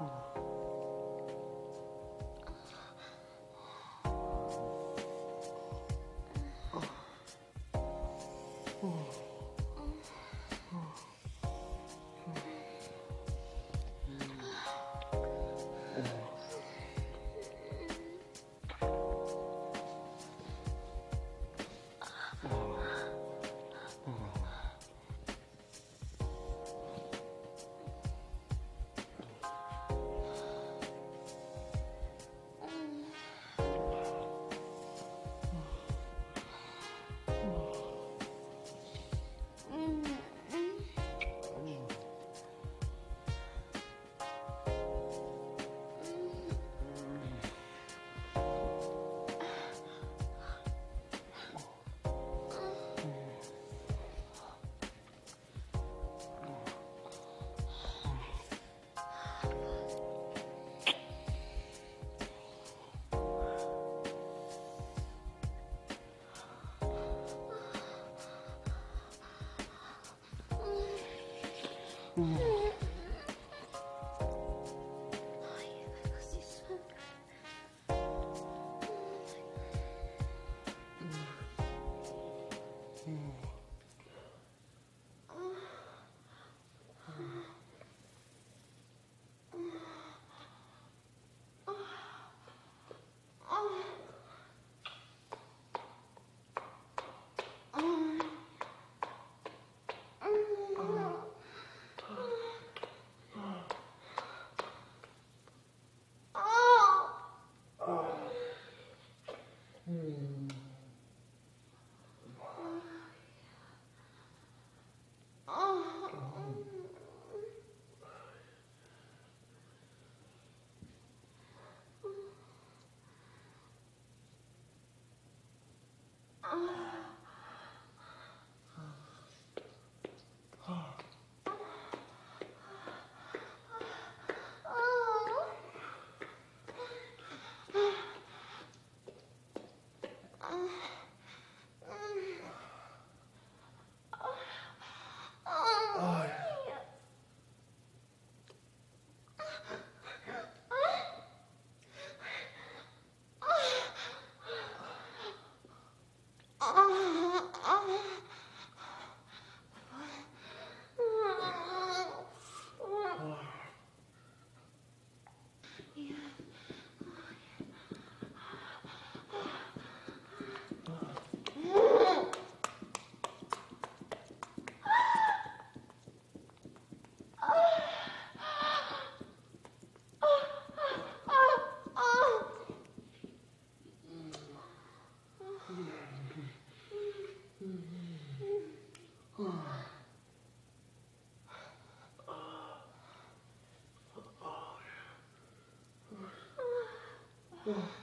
嗯。Mmh. 啊 Oh.